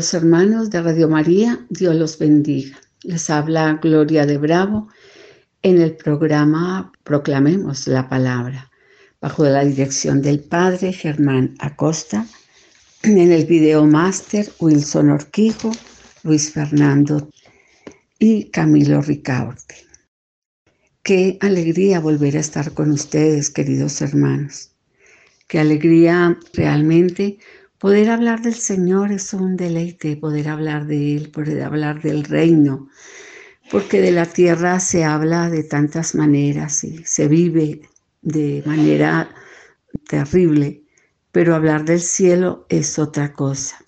Hermanos de Radio María, Dios los bendiga. Les habla Gloria de Bravo en el programa Proclamemos la Palabra, bajo la dirección del Padre Germán Acosta, en el video máster Wilson Orquijo, Luis Fernando y Camilo Ricaurte. Qué alegría volver a estar con ustedes, queridos hermanos. Qué alegría realmente Poder hablar del Señor es un deleite, poder hablar de Él, poder hablar del reino, porque de la tierra se habla de tantas maneras y se vive de manera terrible, pero hablar del cielo es otra cosa.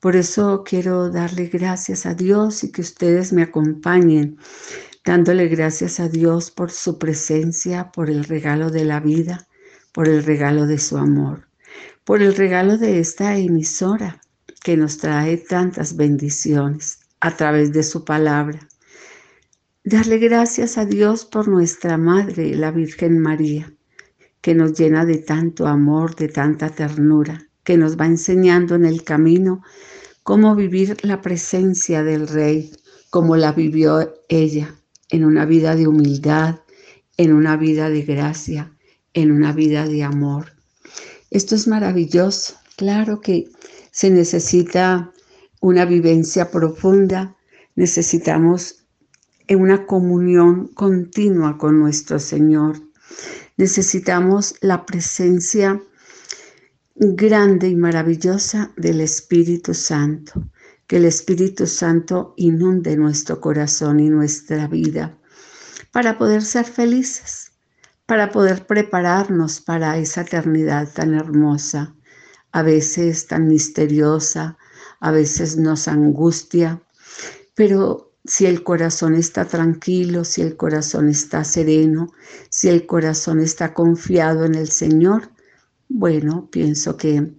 Por eso quiero darle gracias a Dios y que ustedes me acompañen, dándole gracias a Dios por su presencia, por el regalo de la vida, por el regalo de su amor por el regalo de esta emisora que nos trae tantas bendiciones a través de su palabra. Darle gracias a Dios por nuestra Madre, la Virgen María, que nos llena de tanto amor, de tanta ternura, que nos va enseñando en el camino cómo vivir la presencia del Rey, como la vivió ella, en una vida de humildad, en una vida de gracia, en una vida de amor. Esto es maravilloso. Claro que se necesita una vivencia profunda, necesitamos una comunión continua con nuestro Señor. Necesitamos la presencia grande y maravillosa del Espíritu Santo, que el Espíritu Santo inunde nuestro corazón y nuestra vida para poder ser felices para poder prepararnos para esa eternidad tan hermosa, a veces tan misteriosa, a veces nos angustia, pero si el corazón está tranquilo, si el corazón está sereno, si el corazón está confiado en el Señor, bueno, pienso que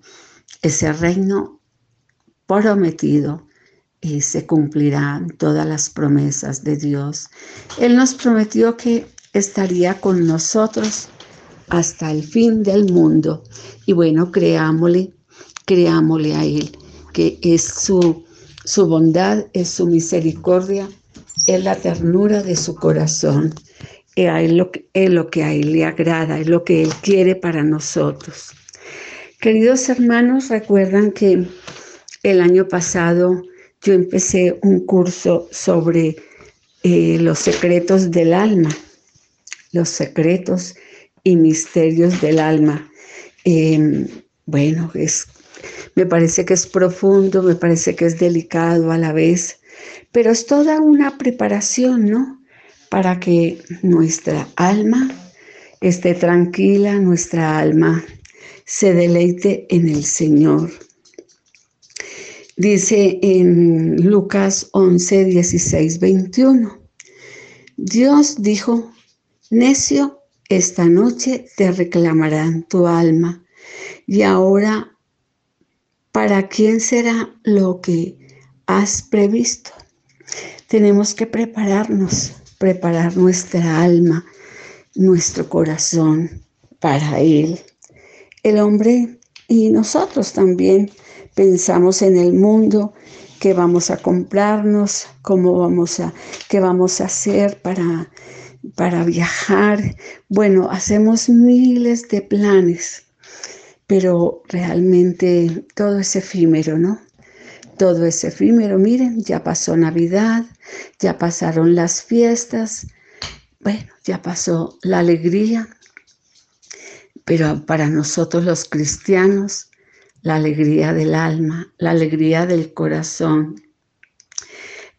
ese reino prometido eh, se cumplirán todas las promesas de Dios. Él nos prometió que estaría con nosotros hasta el fin del mundo. Y bueno, creámosle, creámosle a Él, que es su, su bondad, es su misericordia, es la ternura de su corazón. Es lo, que, es lo que a Él le agrada, es lo que Él quiere para nosotros. Queridos hermanos, recuerdan que el año pasado yo empecé un curso sobre eh, los secretos del alma los secretos y misterios del alma. Em, bueno, es, me parece que es profundo, me parece que es delicado a la vez, pero es toda una preparación, ¿no? Para que nuestra alma esté tranquila, nuestra alma se deleite en el Señor. Dice en Lucas 11, 16, 21, Dios dijo, Necio, esta noche te reclamarán tu alma. Y ahora, ¿para quién será lo que has previsto? Tenemos que prepararnos, preparar nuestra alma, nuestro corazón para Él. El hombre y nosotros también pensamos en el mundo, qué vamos a comprarnos, cómo vamos a, qué vamos a hacer para para viajar. Bueno, hacemos miles de planes, pero realmente todo es efímero, ¿no? Todo es efímero. Miren, ya pasó Navidad, ya pasaron las fiestas, bueno, ya pasó la alegría, pero para nosotros los cristianos, la alegría del alma, la alegría del corazón,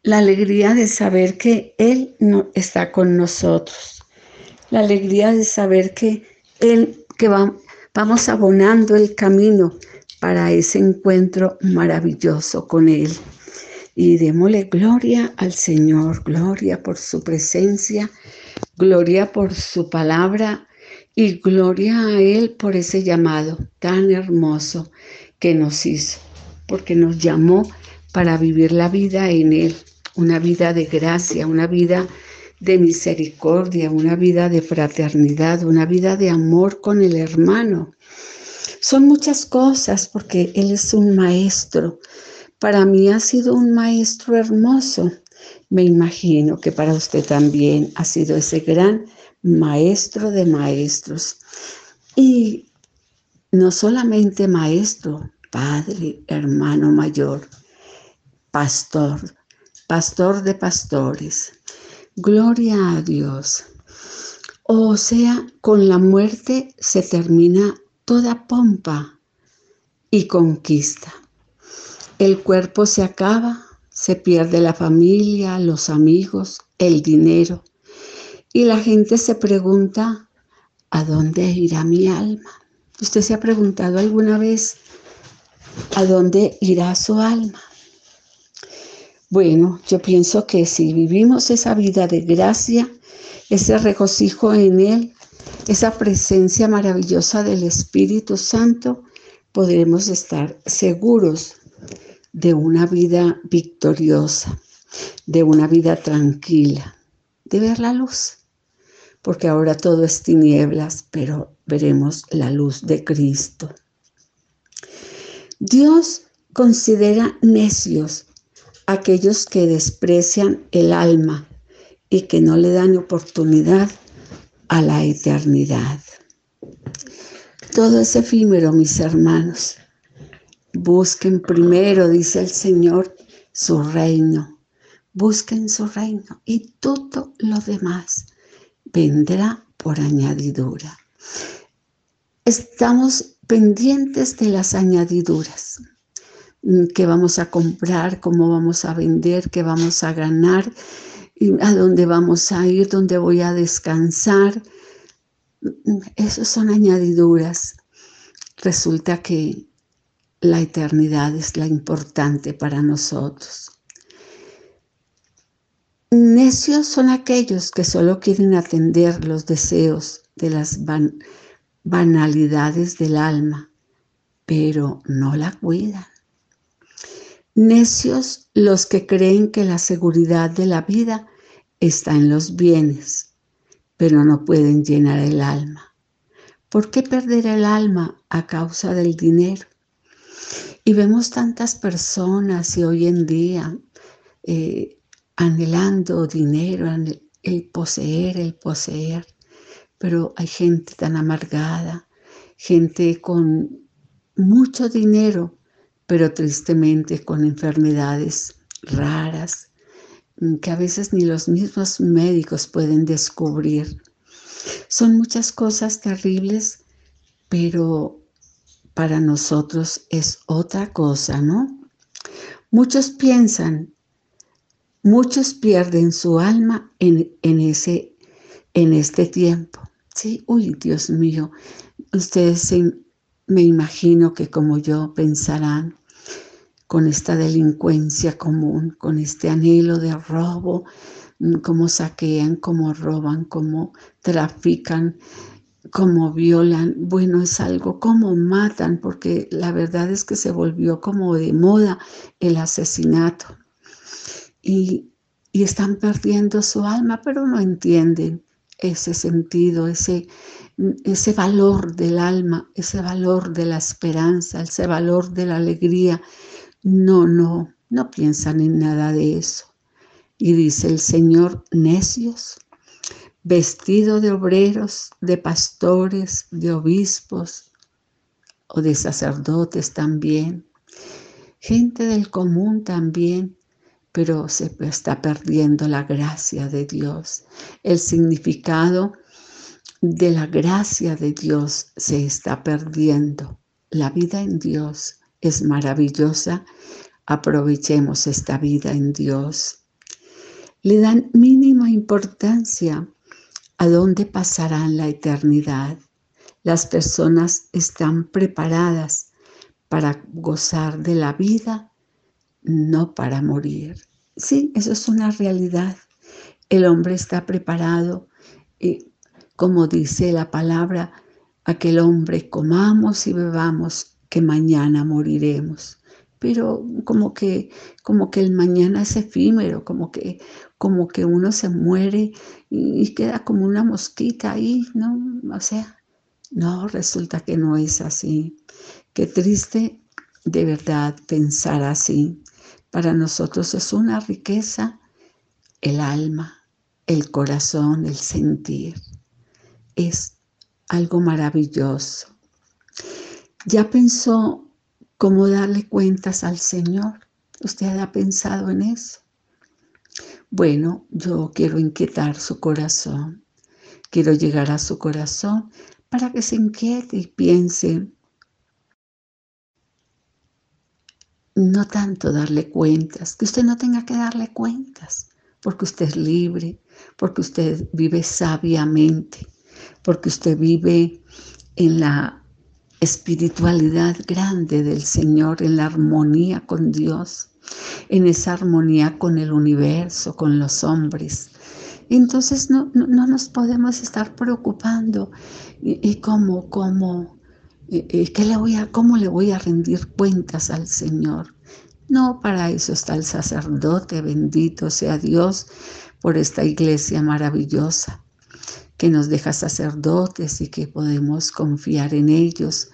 la alegría de saber que Él no está con nosotros, la alegría de saber que Él, que va, vamos abonando el camino para ese encuentro maravilloso con Él. Y démosle gloria al Señor, gloria por su presencia, gloria por su palabra y gloria a Él por ese llamado tan hermoso que nos hizo, porque nos llamó para vivir la vida en Él una vida de gracia, una vida de misericordia, una vida de fraternidad, una vida de amor con el hermano. Son muchas cosas porque Él es un maestro, para mí ha sido un maestro hermoso. Me imagino que para usted también ha sido ese gran maestro de maestros. Y no solamente maestro, padre, hermano mayor, pastor, pastor de pastores. Gloria a Dios. O sea, con la muerte se termina toda pompa y conquista. El cuerpo se acaba, se pierde la familia, los amigos, el dinero. Y la gente se pregunta, ¿a dónde irá mi alma? ¿Usted se ha preguntado alguna vez a dónde irá su alma? Bueno, yo pienso que si vivimos esa vida de gracia, ese regocijo en Él, esa presencia maravillosa del Espíritu Santo, podremos estar seguros de una vida victoriosa, de una vida tranquila, de ver la luz, porque ahora todo es tinieblas, pero veremos la luz de Cristo. Dios considera necios aquellos que desprecian el alma y que no le dan oportunidad a la eternidad. Todo es efímero, mis hermanos. Busquen primero, dice el Señor, su reino. Busquen su reino y todo lo demás vendrá por añadidura. Estamos pendientes de las añadiduras. ¿Qué vamos a comprar? ¿Cómo vamos a vender? ¿Qué vamos a ganar? ¿A dónde vamos a ir? ¿Dónde voy a descansar? Mm, Esas son añadiduras. Resulta que la eternidad es la importante para nosotros. Necios son aquellos que solo quieren atender los deseos de las banalidades del alma, pero no la cuidan. Necios los que creen que la seguridad de la vida está en los bienes, pero no pueden llenar el alma. ¿Por qué perder el alma a causa del dinero? Y vemos tantas personas y hoy en día eh, anhelando dinero, el poseer, el poseer, pero hay gente tan amargada, gente con mucho dinero, pero tristemente con enfermedades raras mm, que a veces ni los mismos médicos pueden descubrir. Son muchas cosas terribles, pero para nosotros es otra cosa, ¿no? Muchos piensan, muchos pierden su alma en, ese, en este tiempo. Sí, uy, Dios mío, ustedes me imagino que como yo pensarán con esta delincuencia común, con este anhelo de robo, mm, cómo saquean, cómo roban, cómo trafican, como violan, bueno, es algo como matan, porque la verdad es que se volvió como de moda el asesinato. Y, y están perdiendo su alma, pero no entienden ese sentido, ese, ese valor del alma, ese valor de la esperanza, ese valor de la alegría. No, no, no piensan en nada de eso. Y dice el Señor, necios, vestido de obreros, de pastores, de obispos o de sacerdotes también, gente del común también, pero se está perdiendo la gracia de Dios. El significado de la gracia de Dios se está perdiendo. La vida en Dios es maravillosa. Aprovechemos esta vida en Dios. Le dan mínima importancia a dónde pasarán la eternidad. Las personas están preparadas para gozar de la vida, no para morir. Sí, eso es una realidad. El hombre está preparado, y, como dice la palabra, aquel hombre comamos y bebamos que mañana moriremos pero como que, como que el mañana es efímero, como que, como que uno se muere y, queda como una mosquita ahí, ¿no? O sea, no, resulta que no es así. Qué triste de verdad pensar así. Para nosotros es una riqueza el alma, el corazón, el sentir. Es algo maravilloso. ¿Ya pensó cómo darle cuentas al Señor? ¿Usted ha pensado en eso? Bueno, yo quiero inquietar su corazón. Quiero llegar a su corazón para que se inquiete y piense, no tanto darle cuentas, que usted no tenga que darle cuentas, porque usted es libre, porque usted vive sabiamente, porque usted vive en la espiritualidad grande del Señor, en la armonía con Dios, en esa armonía con el universo, con los hombres. Entonces no, no, nos podemos estar preocupando y, cómo, cómo, ¿qué le voy a, cómo le voy a rendir cuentas al Señor. No, para eso está el sacerdote, bendito sea Dios por esta iglesia maravillosa que nos deja sacerdotes y que podemos confiar en ellos.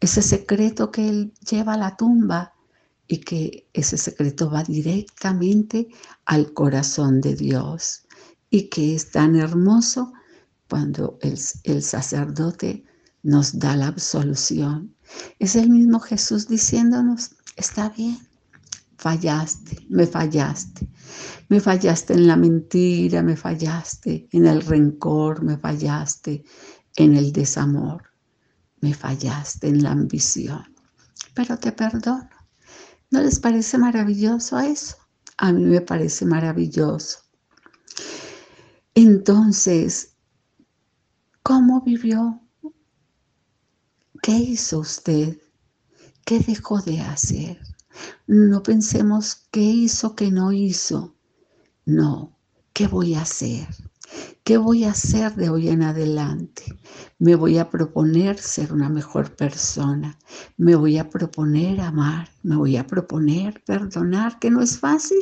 Ese secreto que Él lleva a la tumba y que ese secreto va directamente al corazón de Dios y que es tan hermoso cuando el, el, sacerdote nos da la absolución. Es el mismo Jesús diciéndonos, está bien, fallaste, me fallaste. Me fallaste en la mentira, me fallaste en el rencor, me fallaste en el desamor, me fallaste en la ambición. Pero te perdono. ¿No les parece maravilloso eso? A mí me parece maravilloso. Entonces, ¿cómo vivió? ¿Qué hizo usted? ¿Qué dejó de hacer? No pensemos qué hizo, qué no hizo. No, ¿qué voy a hacer? ¿Qué voy a hacer de hoy en adelante? Me voy a proponer ser una mejor persona. Me voy a proponer amar. Me voy a proponer perdonar, que no es fácil,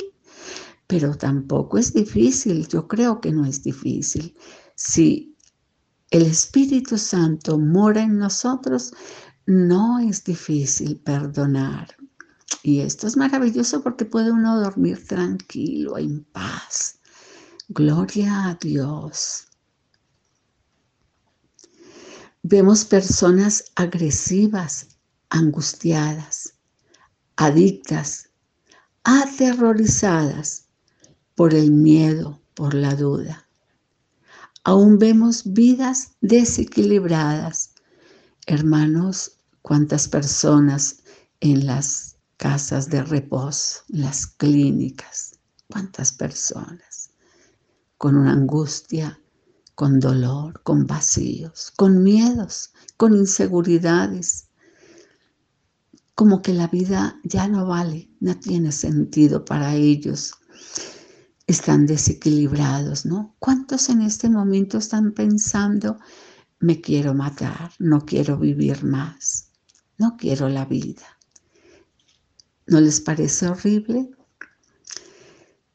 pero tampoco es difícil. Yo creo que no es difícil. Si el Espíritu Santo mora en nosotros, no es difícil perdonar. Y esto es maravilloso porque puede uno dormir tranquilo, en paz. Gloria a Dios. Vemos personas agresivas, angustiadas, adictas, aterrorizadas por el miedo, por la duda. Aún vemos vidas desequilibradas. Hermanos, cuántas personas en las casas de reposo, las clínicas, cuántas personas con una angustia, con dolor, con vacíos, con miedos, con inseguridades, como que la vida ya no vale, no tiene sentido para ellos. Están desequilibrados, ¿no? ¿Cuántos en este momento están pensando, me quiero matar, no quiero vivir más, no quiero la vida? ¿No les parece horrible?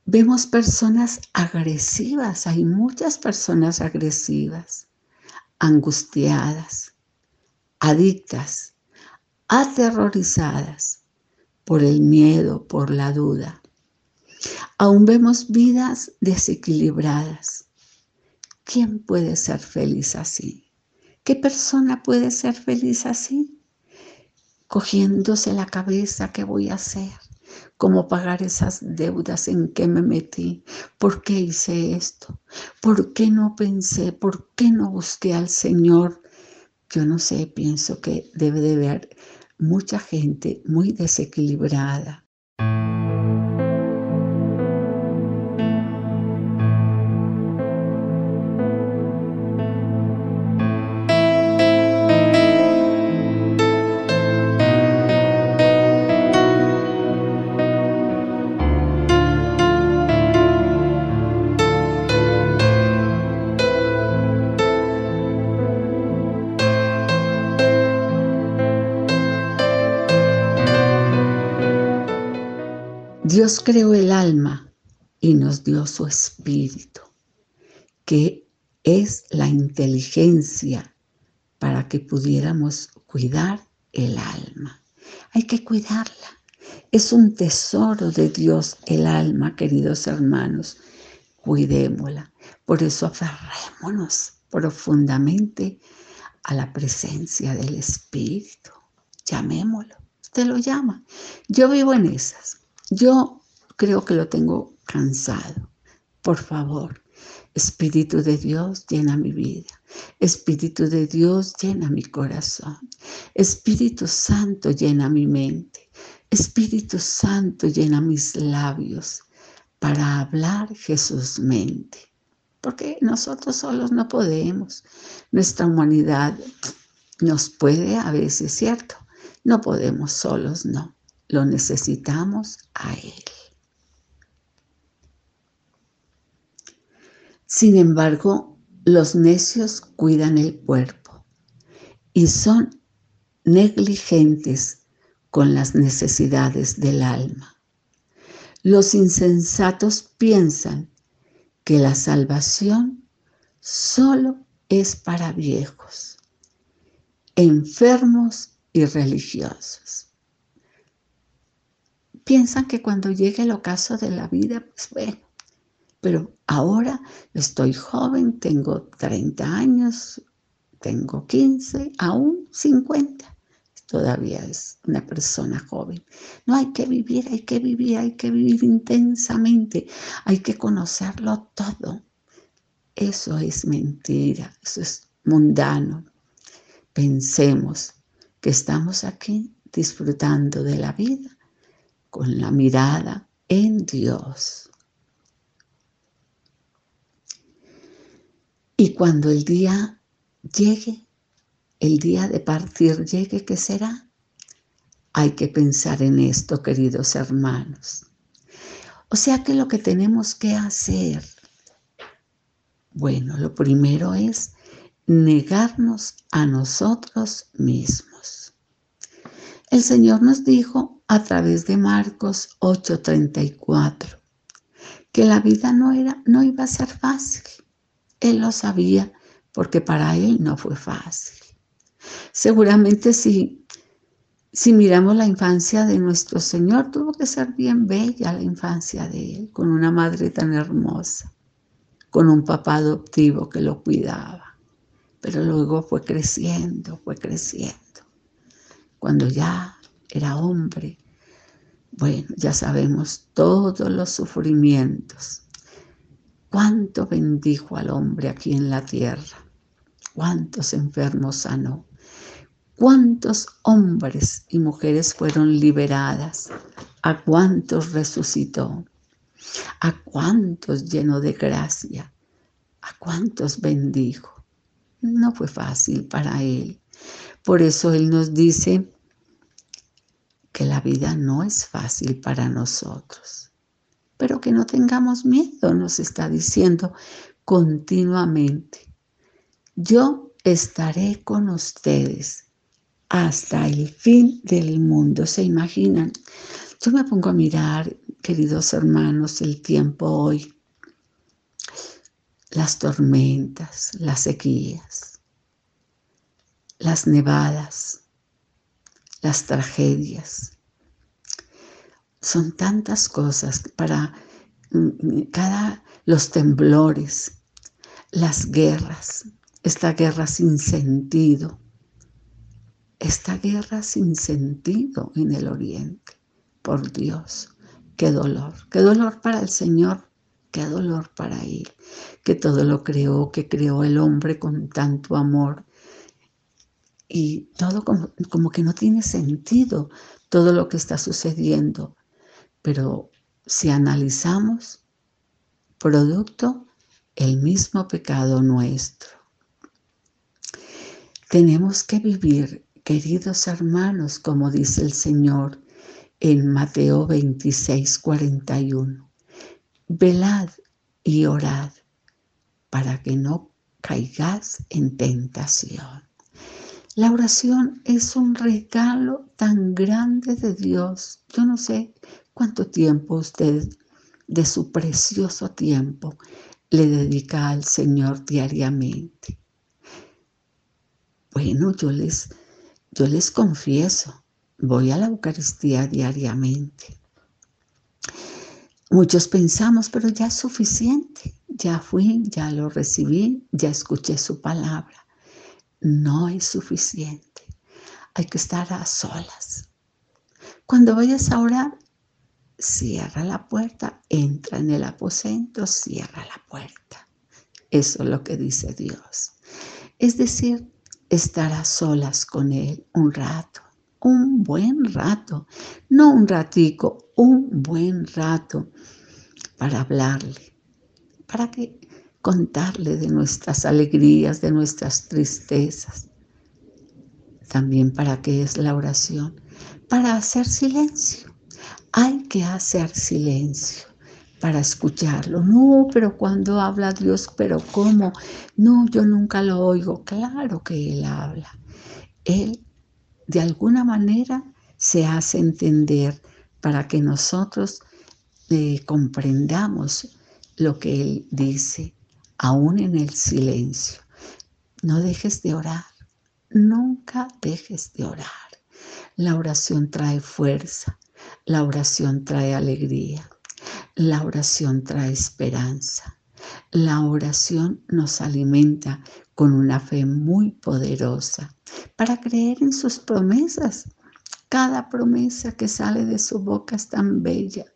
Vemos personas agresivas, hay muchas personas agresivas, angustiadas, adictas, aterrorizadas por el miedo, por la duda. Aún vemos vidas desequilibradas. ¿Quién puede ser feliz así? ¿Qué persona puede ser feliz así? cogiéndose la cabeza, ¿qué voy a hacer? ¿Cómo pagar esas deudas en que me metí? ¿Por qué hice esto? ¿Por qué no pensé? ¿Por qué no busqué al Señor? Yo no sé, pienso que debe de haber mucha gente muy desequilibrada, creó el alma y nos dio su espíritu, que es la inteligencia para que pudiéramos cuidar el alma. hay que cuidarla. Es un tesoro de Dios el alma, queridos hermanos. Cuidémosla. Por eso aferrémonos profundamente a la presencia del Espíritu. Llamémoslo. Usted lo llama. Yo vivo en esas. Yo creo que lo tengo cansado. Por favor, Espíritu de Dios, llena mi vida. Espíritu de Dios, llena mi corazón. Espíritu Santo, llena mi mente. Espíritu Santo, llena mis labios para hablar Jesús mente. Porque nosotros solos no podemos. Nuestra humanidad nos puede a veces, ¿cierto? No podemos solos, no. Lo necesitamos a Él. Sin embargo, los necios cuidan el cuerpo y son negligentes con las necesidades del alma. Los insensatos piensan que la salvación solo es para viejos, enfermos y religiosos. Piensan que cuando llegue el ocaso de la vida, pues bueno, pero ahora estoy joven, tengo 30 años, tengo 15, aún 50. Todavía es una persona joven. No hay que vivir, hay que vivir, hay que vivir intensamente, hay que conocerlo todo. Eso es mentira, eso es mundano. Pensemos que estamos aquí disfrutando de la vida con la mirada en Dios. Y cuando el día llegue, el día de partir llegue, ¿qué será? Hay que pensar en esto, queridos hermanos. O sea que lo que tenemos que hacer, bueno, lo primero es negarnos a nosotros mismos. El Señor nos dijo a través de Marcos 8:34 que la vida no era no iba a ser fácil él lo sabía porque para él no fue fácil. Seguramente si, si miramos la infancia de nuestro Señor, tuvo que ser bien bella la infancia de él, con una madre tan hermosa, con un papá adoptivo que lo cuidaba. Pero luego fue creciendo, fue creciendo. Cuando ya era hombre, bueno, ya sabemos todos los sufrimientos cuánto bendijo al hombre aquí en la tierra, cuántos enfermos sanó, cuántos hombres y mujeres fueron liberadas, a cuántos resucitó, a cuántos llenó de gracia, a cuántos bendijo. No fue fácil para él. Por eso él nos dice que la vida no es fácil para nosotros pero que no tengamos miedo, nos está diciendo continuamente. Yo estaré con ustedes hasta el fin del mundo. ¿Se imaginan? Yo me pongo a mirar, queridos hermanos, el tiempo hoy, las tormentas, las sequías, las nevadas, las tragedias, son tantas cosas para mm, cada los temblores, las guerras, esta guerra sin sentido, esta guerra sin sentido en el oriente. Por Dios, qué dolor, qué dolor para el Señor, qué dolor para Él, que todo lo creó, que creó el hombre con tanto amor. Y todo como, como que no tiene sentido todo lo que está sucediendo pero si analizamos, producto el mismo pecado nuestro. Tenemos que vivir, queridos hermanos, como dice el Señor en Mateo 26, 41. Velad y orad para que no caigas en tentación. La oración es un regalo tan grande de Dios. Yo no sé ¿Cuánto tiempo usted de su precioso tiempo le dedica al Señor diariamente? Bueno, yo les, yo les confieso, voy a la Eucaristía diariamente. Muchos pensamos, pero ya es suficiente, ya fui, ya lo recibí, ya escuché su palabra. No es suficiente, hay que estar a solas. Cuando vayas a orar, cierra la puerta, entra en el aposento, cierra la puerta. Eso es lo que dice Dios. Es decir, estar a solas con Él un rato, un buen rato, no un ratico, un buen rato para hablarle, para que contarle de nuestras alegrías, de nuestras tristezas. También para qué es la oración, para hacer silencio hay que hacer silencio para escucharlo. No, pero cuando habla Dios, pero ¿cómo? No, yo nunca lo oigo. Claro que Él habla. Él de alguna manera se hace entender para que nosotros eh, comprendamos lo que Él dice, aún en el silencio. No dejes de orar, nunca dejes de orar. La oración trae fuerza, la oración trae alegría. La oración trae esperanza. La oración nos alimenta con una fe muy poderosa para creer en sus promesas. Cada promesa que sale de su boca es tan bella.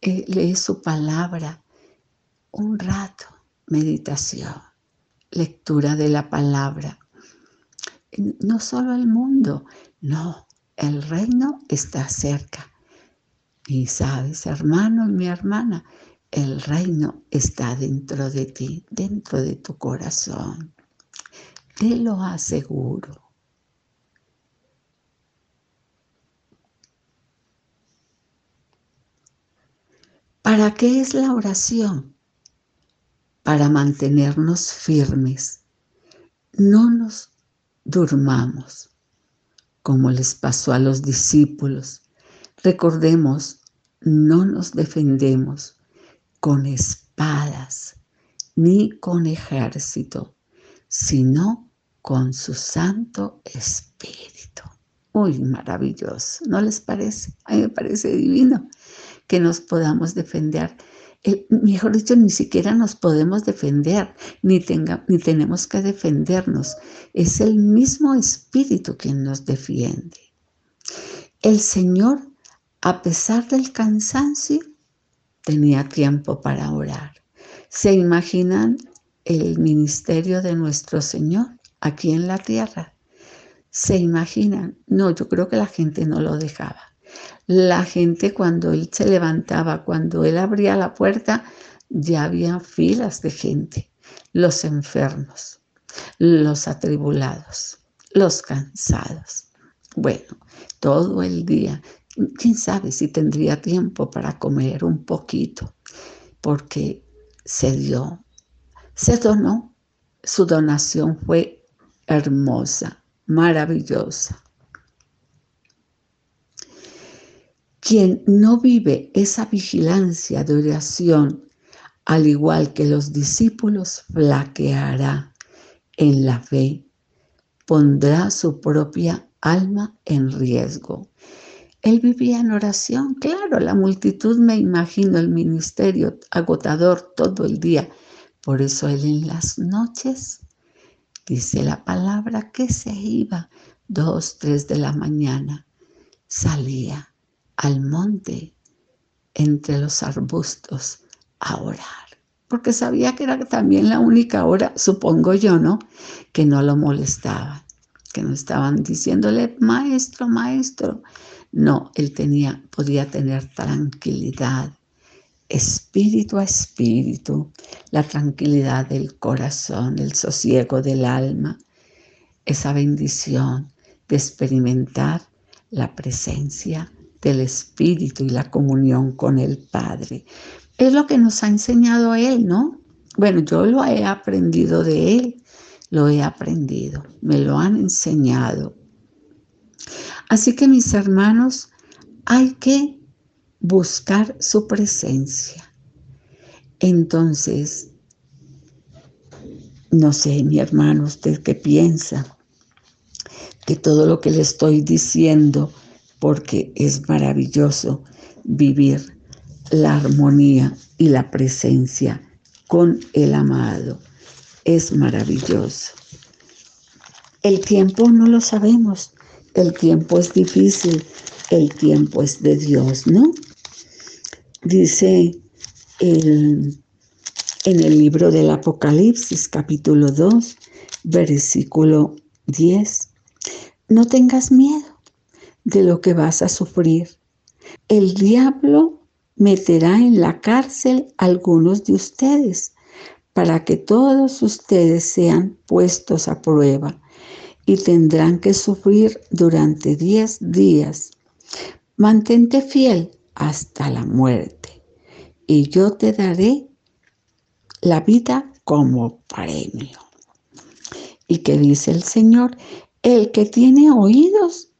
Eh, lee su palabra. Un rato, meditación, lectura de la palabra. No solo el mundo, no, el reino está cerca. Y sabes, hermano mi hermana, el reino está dentro de ti, dentro de tu corazón. Te lo aseguro. ¿Para qué es la oración? Para mantenernos firmes. No nos durmamos, como les pasó a los discípulos Recordemos, no nos defendemos con espadas ni con ejército, sino con su Santo Espíritu. Uy, maravilloso, ¿no les parece? A mí me parece divino que nos podamos defender. mejor dicho, ni siquiera nos podemos defender, ni, tenga, ni tenemos que defendernos. Es el mismo Espíritu quien nos defiende. El Señor a pesar del cansancio, tenía tiempo para orar. ¿Se imaginan el ministerio de nuestro Señor aquí en la tierra? ¿Se imaginan? No, yo creo que la gente no lo dejaba. La gente cuando él se levantaba, cuando él abría la puerta, ya había filas de gente, los enfermos, los atribulados, los cansados. Bueno, todo el día quién sabe si tendría tiempo para comer un poquito, porque se dio, se donó, su donación fue hermosa, maravillosa. Quien no vive esa vigilancia de oración, al igual que los discípulos, flaqueará en la fe, pondrá su propia alma en riesgo él vivía en oración, claro, la multitud me imagino el ministerio agotador todo el día. Por eso él en las noches, dice la palabra, que se iba dos, tres de la mañana, salía al monte entre los arbustos a orar, porque sabía que era también la única hora, supongo yo, ¿no? Que no lo molestaban, que no estaban diciéndole, maestro, maestro, no, él tenía, podía tener tranquilidad, espíritu a espíritu, la tranquilidad del corazón, el sosiego del alma, esa bendición de experimentar la presencia del Espíritu y la comunión con el Padre. Es lo que nos ha enseñado Él, ¿no? Bueno, yo lo he aprendido de Él, lo he aprendido, me lo han enseñado. Así que mis hermanos, hay que buscar su presencia. Entonces, no sé, mi hermano, ¿usted qué piensa? Que todo lo que le estoy diciendo porque es maravilloso vivir la armonía y la presencia con el amado. Es maravilloso. El tiempo no lo sabemos, el tiempo es difícil, el tiempo es de Dios, ¿no? Dice el, en el libro del Apocalipsis capítulo 2, versículo 10, no tengas miedo de lo que vas a sufrir. El diablo meterá en la cárcel a algunos de ustedes para que todos ustedes sean puestos a prueba y tendrán que sufrir durante diez días. Mantente fiel hasta la muerte y yo te daré la vida como premio. ¿Y qué dice el Señor? El que tiene oídos,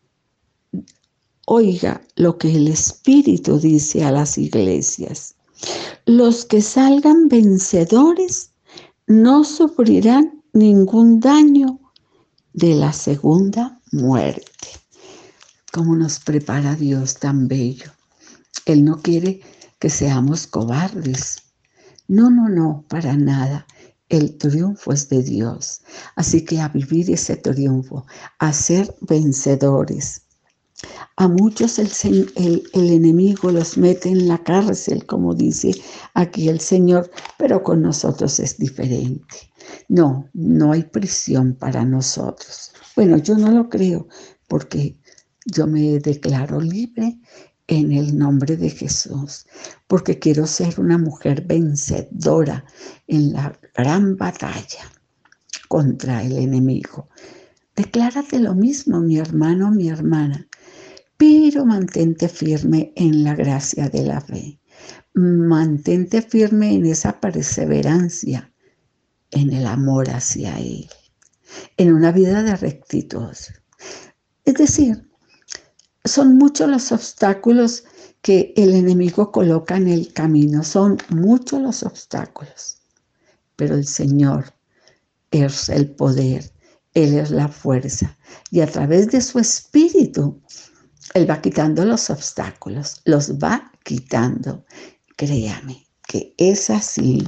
oiga lo que el Espíritu dice a las iglesias. Los que salgan vencedores no sufrirán ningún daño de la segunda muerte. Como nos prepara Dios tan bello. Él no quiere que seamos cobardes. No, no, no, para nada. El triunfo es de Dios. Así que a vivir ese triunfo, a ser vencedores. A muchos el, enemigo los mete en la cárcel, como dice aquí el Señor, pero con nosotros es diferente. No, no hay prisión para nosotros. Bueno, yo no lo creo porque yo me declaro libre en el nombre de Jesús, porque quiero ser una mujer vencedora en la gran batalla contra el enemigo. Declárate lo mismo, mi hermano, mi hermana, pero mantente firme en la gracia de la fe. Mantente firme en esa perseverancia en el amor hacia Él, en una vida de rectitud. Es decir, son muchos los obstáculos que el enemigo coloca en el camino, son muchos los obstáculos, pero el Señor es el poder, Él es la fuerza y a través de su espíritu, Él va quitando los obstáculos, los va quitando. Créame que es así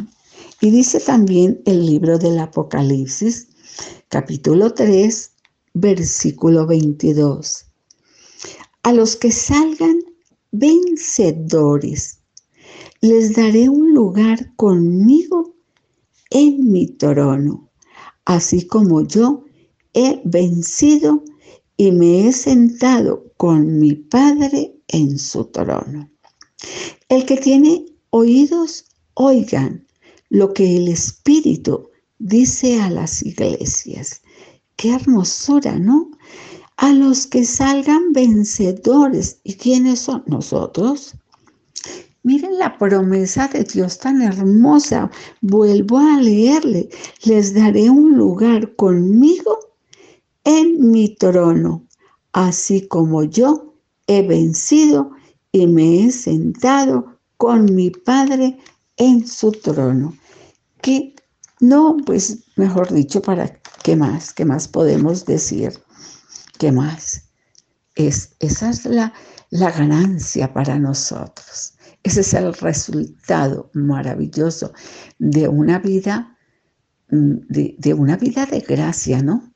y dice también el libro del Apocalipsis, capítulo 3, versículo 22. A los que salgan vencedores, les daré un lugar conmigo en mi trono, así como yo he vencido y me he sentado con mi Padre en su trono. El que tiene oídos, oigan lo que el Espíritu dice a las iglesias. Qué hermosura, ¿no? A los que salgan vencedores. ¿Y quiénes son? Nosotros. Miren la promesa de Dios tan hermosa. Vuelvo a leerle. Les daré un lugar conmigo en mi trono, así como yo he vencido y me he sentado con mi Padre en su trono. Que no, pues mejor dicho, ¿para qué más? ¿Qué más podemos decir? ¿Qué más? Es, esa es la, la ganancia para nosotros. Ese es el resultado maravilloso de una vida, mm, de, de, una vida de gracia, ¿no?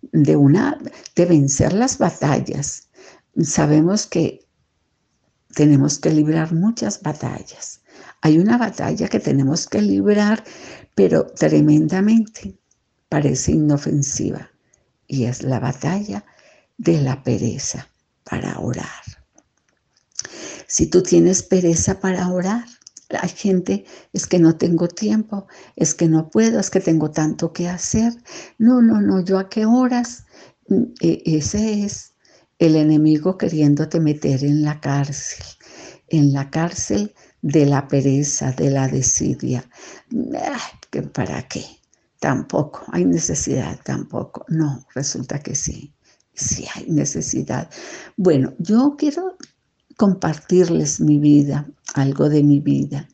De una, de vencer las batallas. Sabemos que tenemos que librar muchas batallas. Hay una batalla que tenemos que librar, pero tremendamente parece inofensiva, y es la batalla de la pereza para orar. Si tú tienes pereza para orar, hay gente, es que no tengo tiempo, es que no puedo, es que tengo tanto que hacer. No, no, no, yo a qué horas. Mm, e, ese es el enemigo queriéndote meter en la cárcel, en la cárcel de la pereza, de la desidia. ¿Para qué? Tampoco, hay necesidad, tampoco. No, resulta que sí, sí hay necesidad. Bueno, yo quiero compartirles mi vida, algo de mi vida.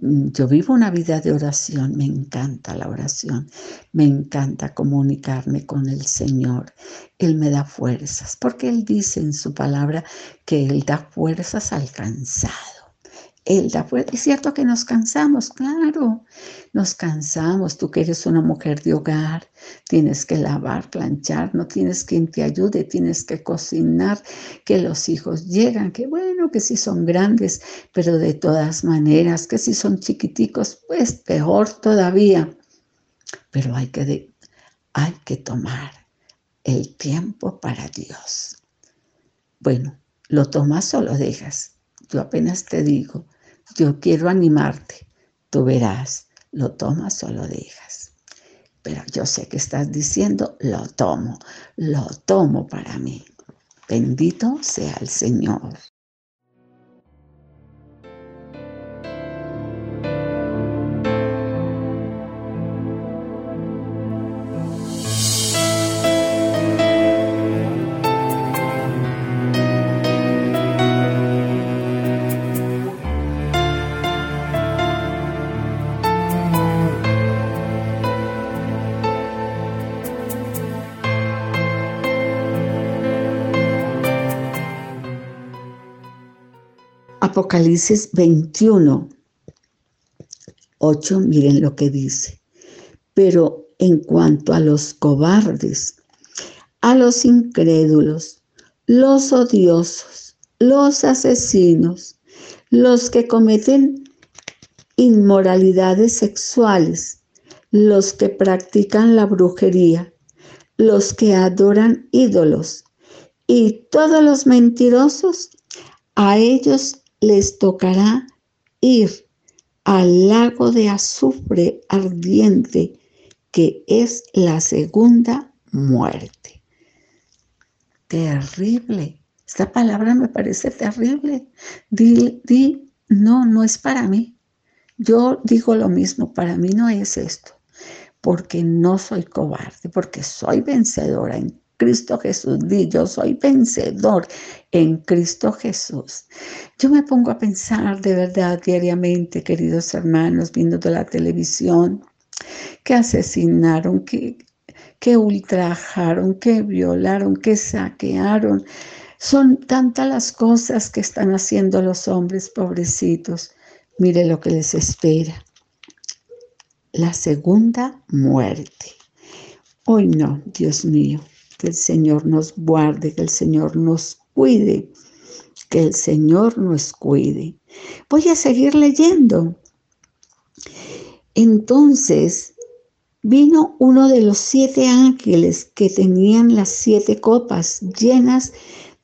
mm, yo vivo una vida de oración, me encanta la oración, me encanta comunicarme con el Señor. Él me da fuerzas, porque Él dice en su palabra que Él da fuerzas al cansado. Él da fuerzas. Es cierto que nos cansamos, claro, nos cansamos. Tú que eres una mujer de hogar, tienes que lavar, planchar, no tienes quien te ayude, tienes que cocinar, que los hijos llegan, que bueno, que si son grandes, pero de todas maneras, que si son chiquiticos, pues peor todavía. Pero hay que, hay que tomar el tiempo para Dios. Bueno, ¿lo tomas o lo dejas? Yo apenas te digo, yo quiero animarte, tú verás lo tomas o lo dejas. Pero yo sé que estás diciendo, lo tomo, lo tomo para mí. Bendito sea el Señor. Apocalipsis 21, 8, miren lo que dice. Pero en cuanto a los cobardes, a los incrédulos, los odiosos, los asesinos, los que cometen inmoralidades sexuales, los que practican la brujería, los que adoran ídolos y todos los mentirosos, a ellos les tocará ir al lago de azufre ardiente, que es la segunda muerte. Terrible. Esta palabra me parece terrible. Di, di, no, no es para mí. Yo digo lo mismo, para mí no es esto, porque no soy cobarde, porque soy vencedora en Cristo Jesús. Di, yo soy vencedor en Cristo Jesús. Yo me pongo a pensar de verdad diariamente, queridos hermanos, viendo de la televisión, que asesinaron, que, que ultrajaron, que violaron, que saquearon. Son tantas las cosas que están haciendo los hombres pobrecitos. Mire lo que les espera. La segunda muerte. Hoy no, Dios mío que el Señor nos guarde, que el Señor nos cuide, que el Señor nos cuide. Voy a seguir leyendo. Entonces vino uno de los siete ángeles que tenían las siete copas llenas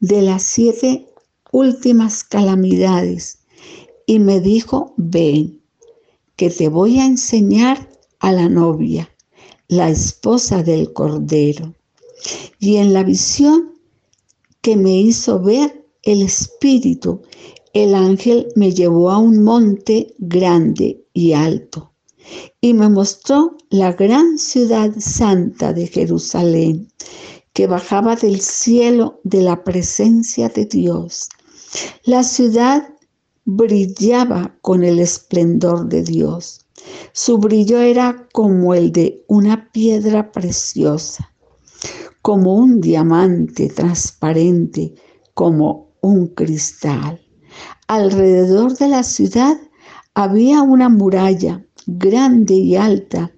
de las siete últimas calamidades y me dijo, ven, que te voy a enseñar a la novia, la esposa del Cordero. Y en la visión que me hizo ver el Espíritu, el ángel me llevó a un monte grande y alto y me mostró la gran ciudad santa de Jerusalén que bajaba del cielo de la presencia de Dios. La ciudad brillaba con el esplendor de Dios. Su brillo era como el de una piedra preciosa como un diamante transparente, como un cristal. Alrededor de la ciudad había una muralla grande y alta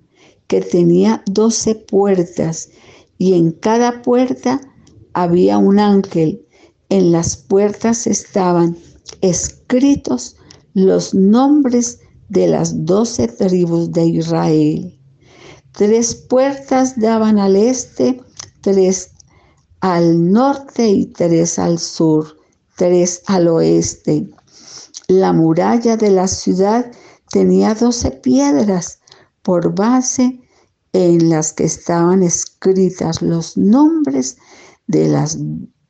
que tenía doce puertas y en cada puerta había un ángel. En las puertas estaban escritos los nombres de las doce tribus de Israel. Tres puertas daban al este tres al norte y tres al sur, tres al oeste. La muralla de la ciudad tenía doce piedras por base en las que estaban escritas los nombres de,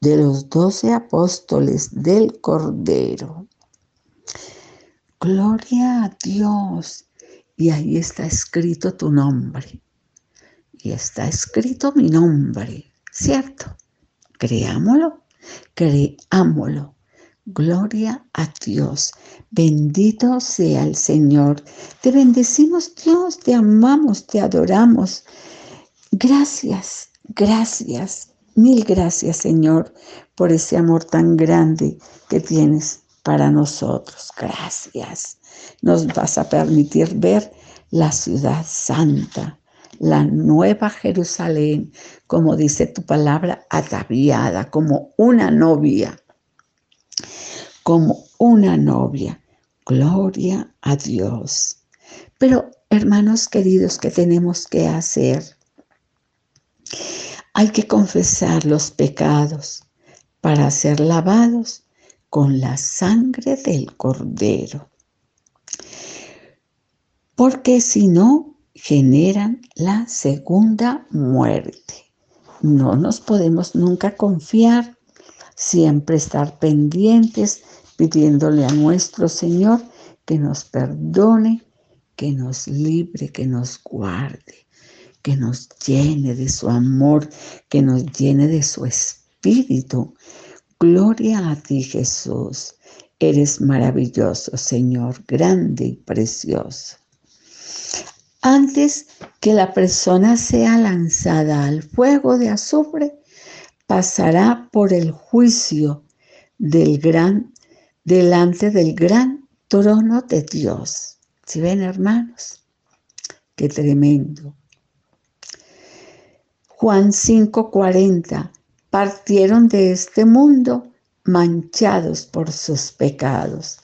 de los doce apóstoles del Cordero. Gloria a Dios. Y ahí está escrito tu nombre y está escrito mi nombre, ¿cierto? Creámoslo, creámoslo. Gloria a Dios. Bendito sea el Señor. Te bendecimos Dios, te amamos, te adoramos. Gracias, gracias, mil gracias Señor por ese amor tan grande que tienes para nosotros. Gracias. Nos vas a permitir ver la ciudad santa, la nueva Jerusalén, como dice tu palabra, ataviada, como una novia, como una novia. Gloria a Dios. Pero, hermanos queridos, ¿qué tenemos que hacer? Hay que confesar los pecados para ser lavados con la sangre del cordero. Porque si no, generan la segunda muerte. No nos podemos nunca confiar, siempre estar pendientes, pidiéndole a nuestro Señor que nos perdone, que nos libre, que nos guarde, que nos llene de su amor, que nos llene de su espíritu. Gloria a ti, Jesús. Eres maravilloso, Señor, grande y precioso. Antes que la persona sea lanzada al fuego de azufre, pasará por el juicio del gran, delante del gran trono de Dios. ¿Si ven, hermanos? Qué tremendo. Juan 5:40, partieron de este mundo manchados por sus pecados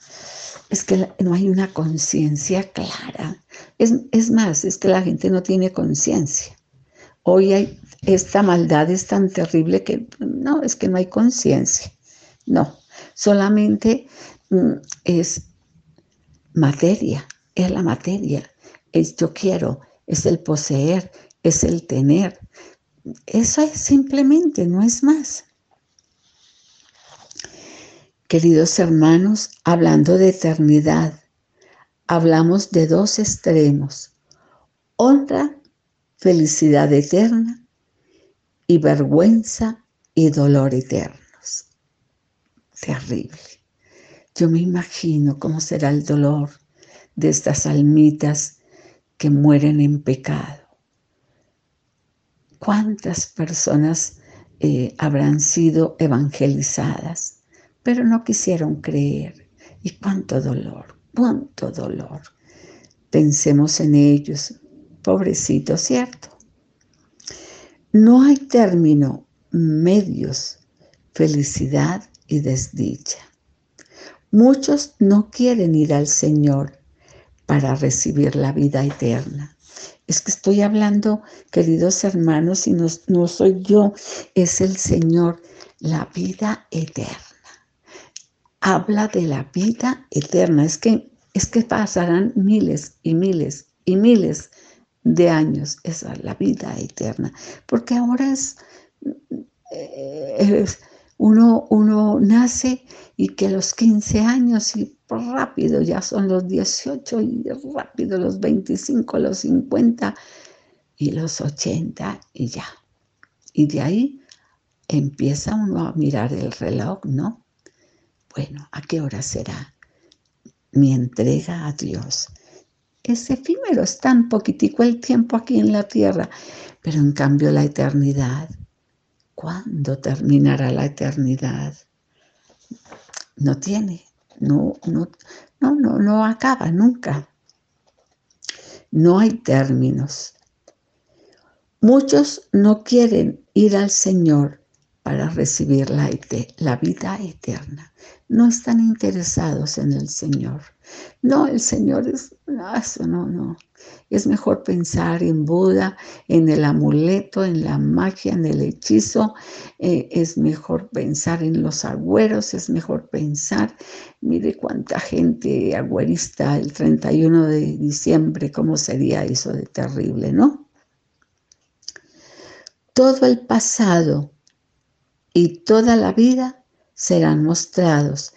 es que no hay una conciencia clara. Es, más, es que la gente no tiene conciencia. Hoy hay, esta maldad es tan terrible que no, es que no hay conciencia. No, solamente mm, es materia, es la materia, es yo quiero, es el poseer, es el tener. Eso es simplemente, no es más. Queridos hermanos, hablando de eternidad, hablamos de dos extremos, honra, felicidad eterna y vergüenza y dolor eternos. Terrible. Yo me imagino cómo será el dolor de estas almitas que mueren en pecado. ¿Cuántas personas eh, habrán sido evangelizadas? Pero no quisieron creer. Y cuánto dolor, cuánto dolor. Pensemos en ellos, pobrecitos, ¿cierto? No hay término, medios, felicidad y desdicha. Muchos no quieren ir al Señor para recibir la vida eterna. Es que estoy hablando, queridos hermanos, y no, no soy yo, es el Señor, la vida eterna habla de la vida eterna. Es que, es que pasarán miles y miles y miles de años. Esa es la vida eterna. Porque ahora es, eh, uno, uno nace y que los 15 años y rápido ya son los 18 y rápido los 25, los 50 y los 80 y ya. Y de ahí empieza uno a mirar el reloj, ¿no? Bueno, ¿a qué hora será mi entrega a Dios? Es efímero, es tan poquitico el tiempo aquí en la tierra, pero en cambio la eternidad, ¿cuándo terminará la eternidad? No tiene, no, no, no, no, no acaba nunca. No hay términos. Muchos no quieren ir al Señor para recibir la, la, vida eterna. No están interesados en el Señor. No, el Señor es, no, eso no, no. Es mejor pensar en Buda, en el amuleto, en la magia, en el hechizo. Eh, es mejor pensar en los agüeros, es mejor pensar, mire cuánta gente agüerista el 31 de diciembre, cómo sería eso de terrible, ¿no? Todo el pasado y toda la vida serán mostrados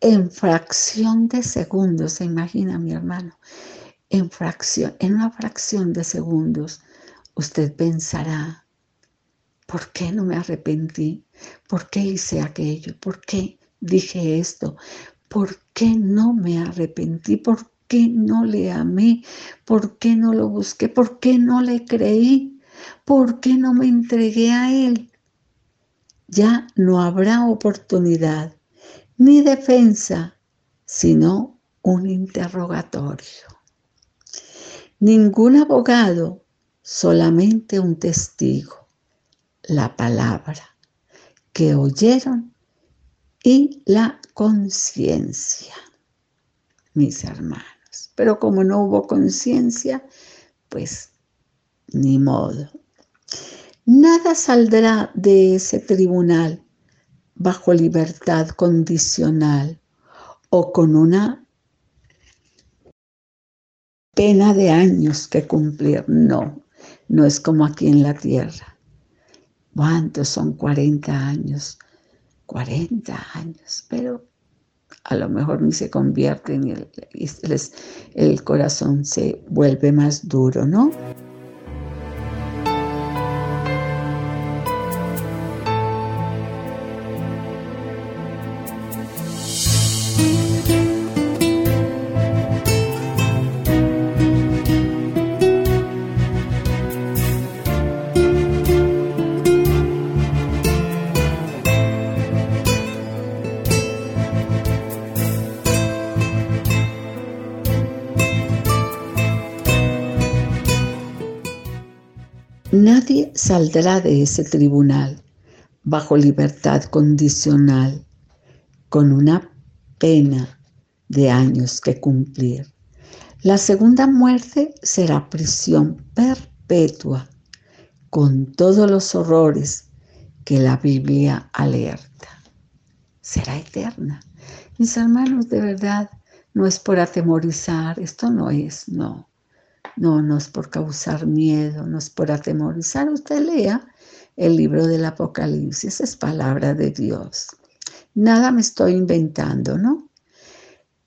en fracción de segundos. ¿Se imagina, mi hermano? En fracción, en una fracción de segundos, usted pensará, ¿por qué no me arrepentí? ¿Por qué hice aquello? ¿Por qué dije esto? ¿Por qué no me arrepentí? ¿Por qué no le amé? ¿Por qué no lo busqué? ¿Por qué no le creí? ¿Por qué no me entregué a él? Ya no habrá oportunidad ni defensa, sino un interrogatorio. Ningún abogado, solamente un testigo, la palabra que oyeron y la conciencia, mis hermanos. Pero como no hubo conciencia, pues ni modo. Nada saldrá de ese tribunal bajo libertad condicional o con una pena de años que cumplir. No, no es como aquí en la tierra. ¿Cuántos son 40 años? 40 años, pero a lo mejor ni se convierte en el, el corazón se vuelve más duro, ¿no? Saldrá de ese tribunal bajo libertad condicional con una pena de años que cumplir. La segunda muerte será prisión perpetua con todos los horrores que la Biblia alerta. Será eterna. Mis hermanos, de verdad, no es por atemorizar, esto no es, no. No, no es por causar miedo, no es por atemorizar. Usted lea el libro del Apocalipsis, es palabra de Dios. Nada me estoy inventando, ¿no?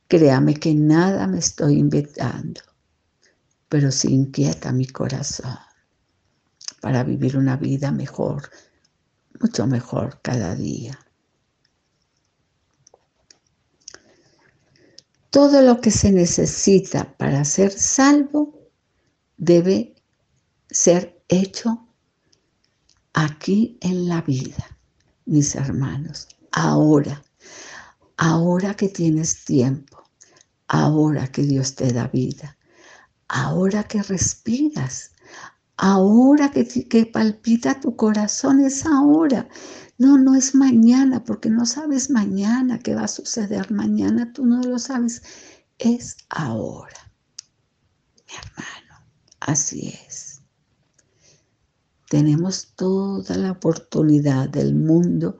Créame que nada me estoy inventando, pero sí inquieta mi corazón para vivir una vida mejor, mucho mejor cada día. Todo lo que se necesita para ser salvo debe ser hecho aquí en la vida, mis hermanos, ahora, ahora que tienes tiempo, ahora que Dios te da vida, ahora que respiras, ahora que, que palpita tu corazón, es ahora. No, no es mañana, porque no sabes mañana qué va a suceder mañana, tú no lo sabes, es ahora, mi hermano. Así es. Tenemos toda la oportunidad del mundo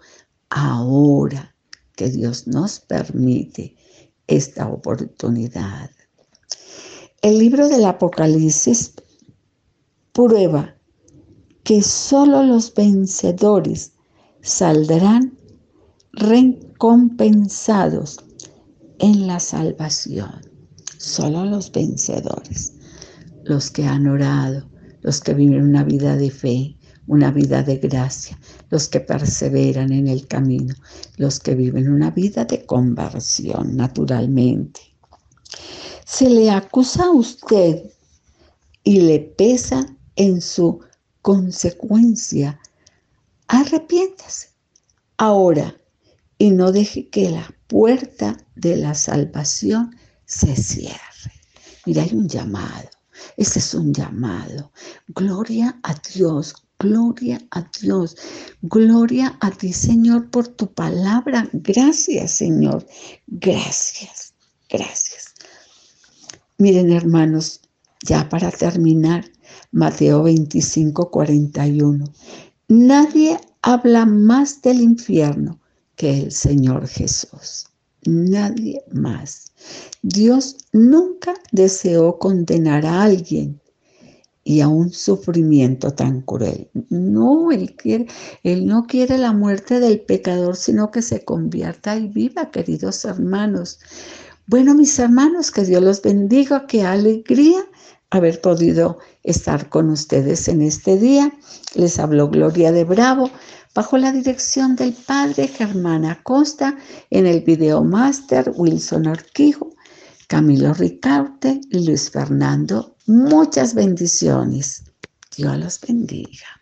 ahora que Dios nos permite esta oportunidad. El libro del Apocalipsis prueba que solo los vencedores saldrán recompensados en la salvación. Solo los vencedores los que han orado, los que viven una vida de fe, una vida de gracia, los que perseveran en el camino, los que viven una vida de conversión naturalmente. Se le acusa a usted y le pesa en su consecuencia. Arrepiéntase ahora y no deje que la puerta de la salvación se cierre. Mira, hay un llamado. Ese es un llamado. Gloria a Dios, gloria a Dios, gloria a ti, Señor, por tu palabra. Gracias, Señor. Gracias, gracias. Miren, hermanos, ya para terminar, Mateo 25, 41. Nadie habla más del infierno que el Señor Jesús. Nadie más. Dios nunca deseó condenar a alguien y a un sufrimiento tan cruel. No, él, quiere, él no quiere la muerte del pecador, sino que se convierta y viva, queridos hermanos. Bueno, mis hermanos, que Dios los bendiga, qué alegría haber podido estar con ustedes en este día. Les habló Gloria de Bravo bajo la dirección del padre Germán Acosta en el video máster Wilson Orquijo, Camilo Ricaute y Luis Fernando. Muchas bendiciones. Dios los bendiga.